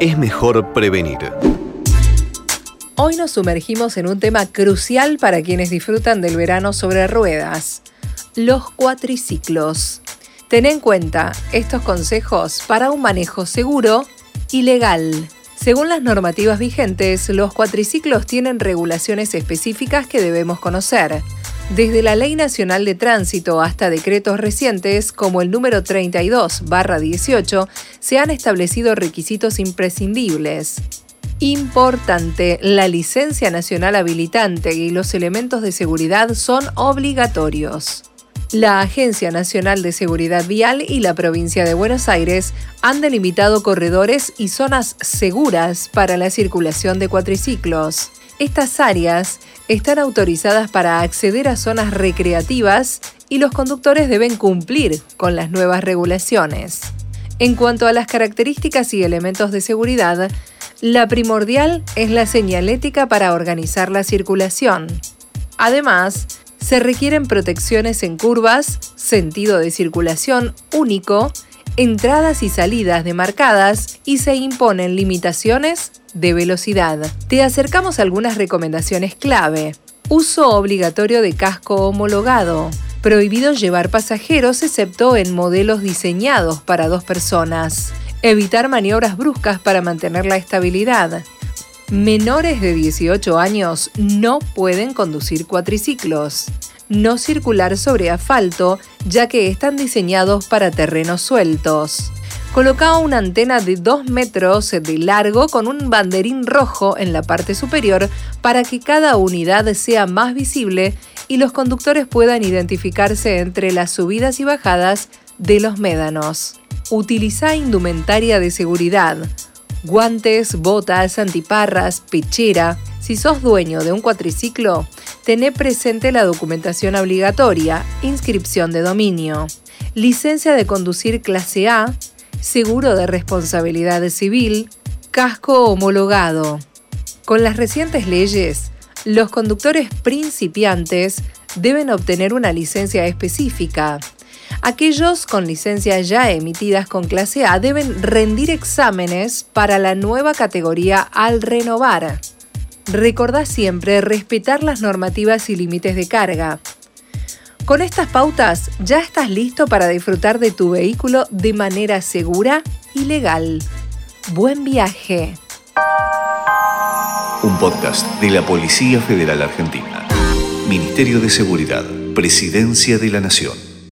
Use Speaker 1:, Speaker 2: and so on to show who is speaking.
Speaker 1: es mejor prevenir.
Speaker 2: Hoy nos sumergimos en un tema crucial para quienes disfrutan del verano sobre ruedas, los cuatriciclos. Ten en cuenta estos consejos para un manejo seguro y legal. Según las normativas vigentes, los cuatriciclos tienen regulaciones específicas que debemos conocer. Desde la Ley Nacional de Tránsito hasta decretos recientes como el número 32-18, se han establecido requisitos imprescindibles. Importante, la licencia nacional habilitante y los elementos de seguridad son obligatorios. La Agencia Nacional de Seguridad Vial y la provincia de Buenos Aires han delimitado corredores y zonas seguras para la circulación de cuatriciclos. Estas áreas están autorizadas para acceder a zonas recreativas y los conductores deben cumplir con las nuevas regulaciones. En cuanto a las características y elementos de seguridad, la primordial es la señalética para organizar la circulación. Además, se requieren protecciones en curvas, sentido de circulación único, entradas y salidas demarcadas y se imponen limitaciones de velocidad. Te acercamos algunas recomendaciones clave. Uso obligatorio de casco homologado. Prohibido llevar pasajeros excepto en modelos diseñados para dos personas. Evitar maniobras bruscas para mantener la estabilidad. Menores de 18 años no pueden conducir cuatriciclos. No circular sobre asfalto, ya que están diseñados para terrenos sueltos. Coloca una antena de 2 metros de largo con un banderín rojo en la parte superior para que cada unidad sea más visible y los conductores puedan identificarse entre las subidas y bajadas de los médanos. Utiliza indumentaria de seguridad, guantes, botas, antiparras, pechera. Si sos dueño de un cuatriciclo, tené presente la documentación obligatoria, inscripción de dominio, licencia de conducir clase A, seguro de responsabilidad civil, casco homologado. Con las recientes leyes, los conductores principiantes deben obtener una licencia específica Aquellos con licencias ya emitidas con clase A deben rendir exámenes para la nueva categoría al renovar. Recordá siempre respetar las normativas y límites de carga. Con estas pautas ya estás listo para disfrutar de tu vehículo de manera segura y legal. Buen viaje.
Speaker 1: Un podcast de la Policía Federal Argentina. Ministerio de Seguridad. Presidencia de la Nación.